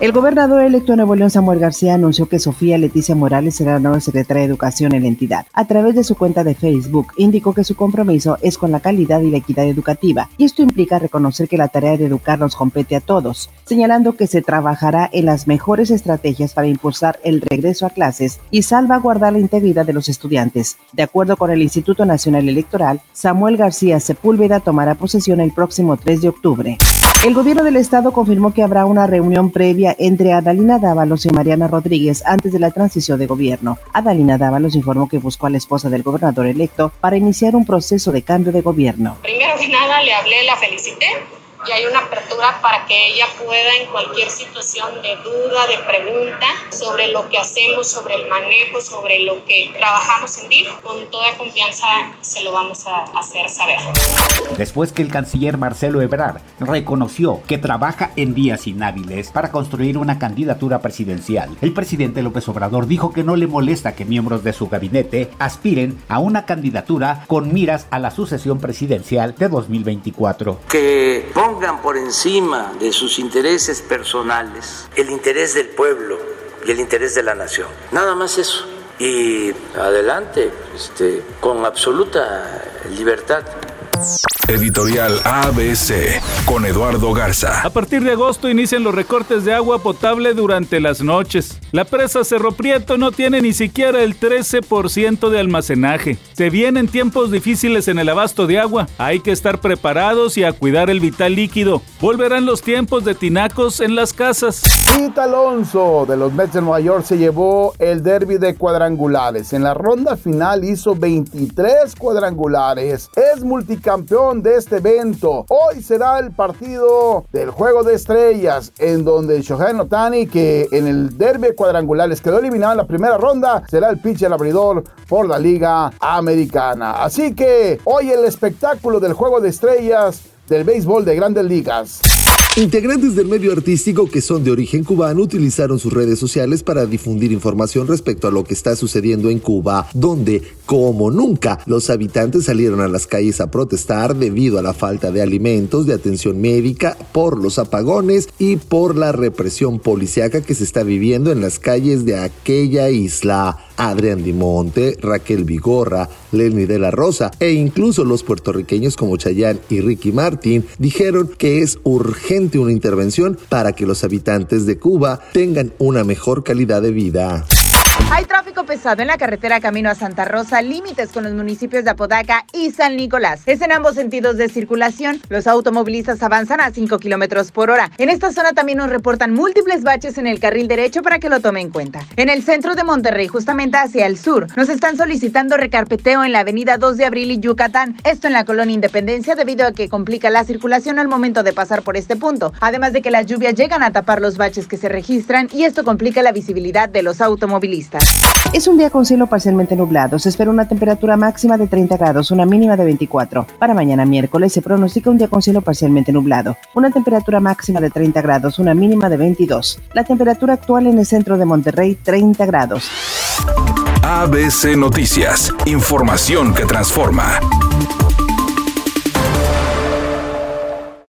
El gobernador electo de Nuevo León, Samuel García, anunció que Sofía Leticia Morales será la nueva secretaria de Educación en la entidad. A través de su cuenta de Facebook, indicó que su compromiso es con la calidad y la equidad educativa, y esto implica reconocer que la tarea de educar nos compete a todos, señalando que se trabajará en las mejores estrategias para impulsar el regreso a clases y salvaguardar la integridad de los estudiantes. De acuerdo con el Instituto Nacional Electoral, Samuel García Sepúlveda tomará posesión el próximo 3 de octubre. El gobierno del estado confirmó que habrá una reunión previa entre Adalina Dávalos y Mariana Rodríguez antes de la transición de gobierno. Adalina Dávalos informó que buscó a la esposa del gobernador electo para iniciar un proceso de cambio de gobierno. Primero que nada le hablé, la felicité y hay una apertura para que ella pueda en cualquier situación de duda, de pregunta sobre lo que hacemos, sobre el manejo, sobre lo que trabajamos en DIF, con toda confianza se lo vamos a hacer saber. Después que el canciller Marcelo Ebrard reconoció que trabaja en días inhábiles para construir una candidatura presidencial, el presidente López Obrador dijo que no le molesta que miembros de su gabinete aspiren a una candidatura con miras a la sucesión presidencial de 2024. Que por encima de sus intereses personales el interés del pueblo y el interés de la nación. Nada más eso. Y adelante, este, con absoluta libertad. Editorial ABC con Eduardo Garza. A partir de agosto inician los recortes de agua potable durante las noches. La presa Cerro Prieto no tiene ni siquiera el 13% de almacenaje. Se vienen tiempos difíciles en el abasto de agua. Hay que estar preparados y a cuidar el vital líquido. Volverán los tiempos de tinacos en las casas. Pete Alonso de los Mets de Nueva York se llevó el derby de cuadrangulares. En la ronda final hizo 23 cuadrangulares. Es multicampeón de este evento. Hoy será el partido del Juego de Estrellas, en donde Shohei Otani, que en el derby cuadrangulares quedó eliminado en la primera ronda, será el pitcher abridor por la Liga Americana. Así que hoy el espectáculo del Juego de Estrellas del béisbol de grandes ligas. Integrantes del medio artístico que son de origen cubano utilizaron sus redes sociales para difundir información respecto a lo que está sucediendo en Cuba, donde, como nunca, los habitantes salieron a las calles a protestar debido a la falta de alimentos, de atención médica, por los apagones y por la represión policiaca que se está viviendo en las calles de aquella isla. Adrián Dimonte, Raquel Vigorra, Lenny de la Rosa e incluso los puertorriqueños como Chayán y Ricky Martin dijeron que es urgente una intervención para que los habitantes de Cuba tengan una mejor calidad de vida. Hay tráfico pesado en la carretera camino a Santa Rosa, límites con los municipios de Apodaca y San Nicolás. Es en ambos sentidos de circulación. Los automovilistas avanzan a 5 kilómetros por hora. En esta zona también nos reportan múltiples baches en el carril derecho para que lo tome en cuenta. En el centro de Monterrey, justamente hacia el sur, nos están solicitando recarpeteo en la avenida 2 de Abril y Yucatán. Esto en la colonia Independencia debido a que complica la circulación al momento de pasar por este punto. Además de que las lluvias llegan a tapar los baches que se registran y esto complica la visibilidad de los automovilistas. Es un día con cielo parcialmente nublado. Se espera una temperatura máxima de 30 grados, una mínima de 24. Para mañana miércoles se pronostica un día con cielo parcialmente nublado. Una temperatura máxima de 30 grados, una mínima de 22. La temperatura actual en el centro de Monterrey, 30 grados. ABC Noticias. Información que transforma.